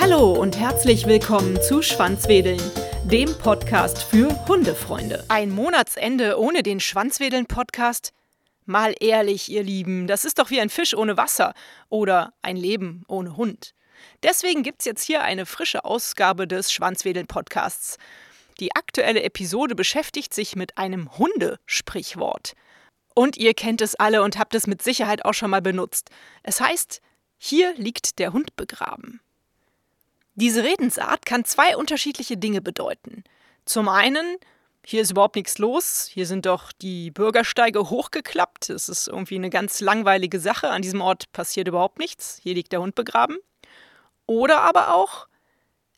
Hallo und herzlich willkommen zu Schwanzwedeln, dem Podcast für Hundefreunde. Ein Monatsende ohne den Schwanzwedeln-Podcast? Mal ehrlich, ihr Lieben, das ist doch wie ein Fisch ohne Wasser oder ein Leben ohne Hund. Deswegen gibt's jetzt hier eine frische Ausgabe des Schwanzwedeln-Podcasts. Die aktuelle Episode beschäftigt sich mit einem Hundesprichwort. Und ihr kennt es alle und habt es mit Sicherheit auch schon mal benutzt. Es heißt, hier liegt der Hund begraben. Diese Redensart kann zwei unterschiedliche Dinge bedeuten. Zum einen, hier ist überhaupt nichts los, hier sind doch die Bürgersteige hochgeklappt, es ist irgendwie eine ganz langweilige Sache, an diesem Ort passiert überhaupt nichts, hier liegt der Hund begraben. Oder aber auch,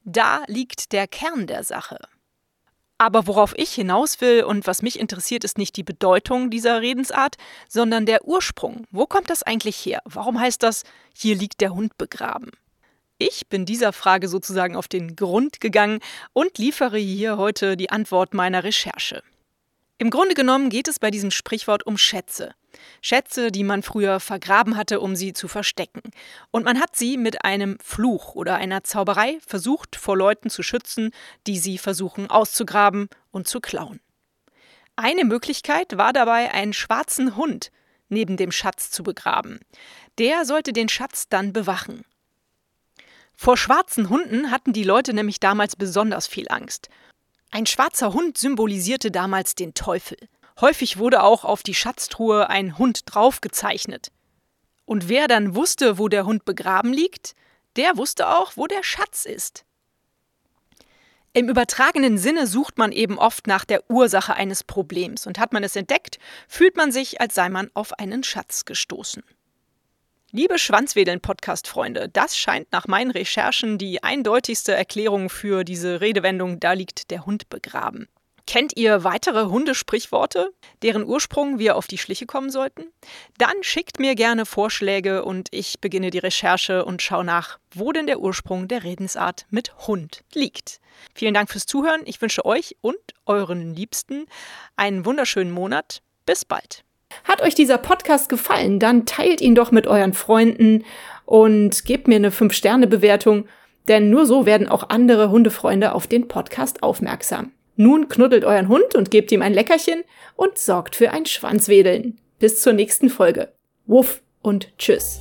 da liegt der Kern der Sache. Aber worauf ich hinaus will und was mich interessiert, ist nicht die Bedeutung dieser Redensart, sondern der Ursprung. Wo kommt das eigentlich her? Warum heißt das, hier liegt der Hund begraben? Ich bin dieser Frage sozusagen auf den Grund gegangen und liefere hier heute die Antwort meiner Recherche. Im Grunde genommen geht es bei diesem Sprichwort um Schätze. Schätze, die man früher vergraben hatte, um sie zu verstecken. Und man hat sie mit einem Fluch oder einer Zauberei versucht, vor Leuten zu schützen, die sie versuchen auszugraben und zu klauen. Eine Möglichkeit war dabei, einen schwarzen Hund neben dem Schatz zu begraben. Der sollte den Schatz dann bewachen. Vor schwarzen Hunden hatten die Leute nämlich damals besonders viel Angst. Ein schwarzer Hund symbolisierte damals den Teufel. Häufig wurde auch auf die Schatztruhe ein Hund draufgezeichnet. Und wer dann wusste, wo der Hund begraben liegt, der wusste auch, wo der Schatz ist. Im übertragenen Sinne sucht man eben oft nach der Ursache eines Problems und hat man es entdeckt, fühlt man sich, als sei man auf einen Schatz gestoßen. Liebe Schwanzwedeln-Podcast-Freunde, das scheint nach meinen Recherchen die eindeutigste Erklärung für diese Redewendung, da liegt der Hund begraben. Kennt ihr weitere Hundesprichworte, deren Ursprung wir auf die Schliche kommen sollten? Dann schickt mir gerne Vorschläge und ich beginne die Recherche und schaue nach, wo denn der Ursprung der Redensart mit Hund liegt. Vielen Dank fürs Zuhören. Ich wünsche euch und euren Liebsten einen wunderschönen Monat. Bis bald. Hat euch dieser Podcast gefallen, dann teilt ihn doch mit euren Freunden und gebt mir eine 5-Sterne-Bewertung, denn nur so werden auch andere Hundefreunde auf den Podcast aufmerksam. Nun knuddelt euren Hund und gebt ihm ein Leckerchen und sorgt für ein Schwanzwedeln. Bis zur nächsten Folge. Wuff und tschüss.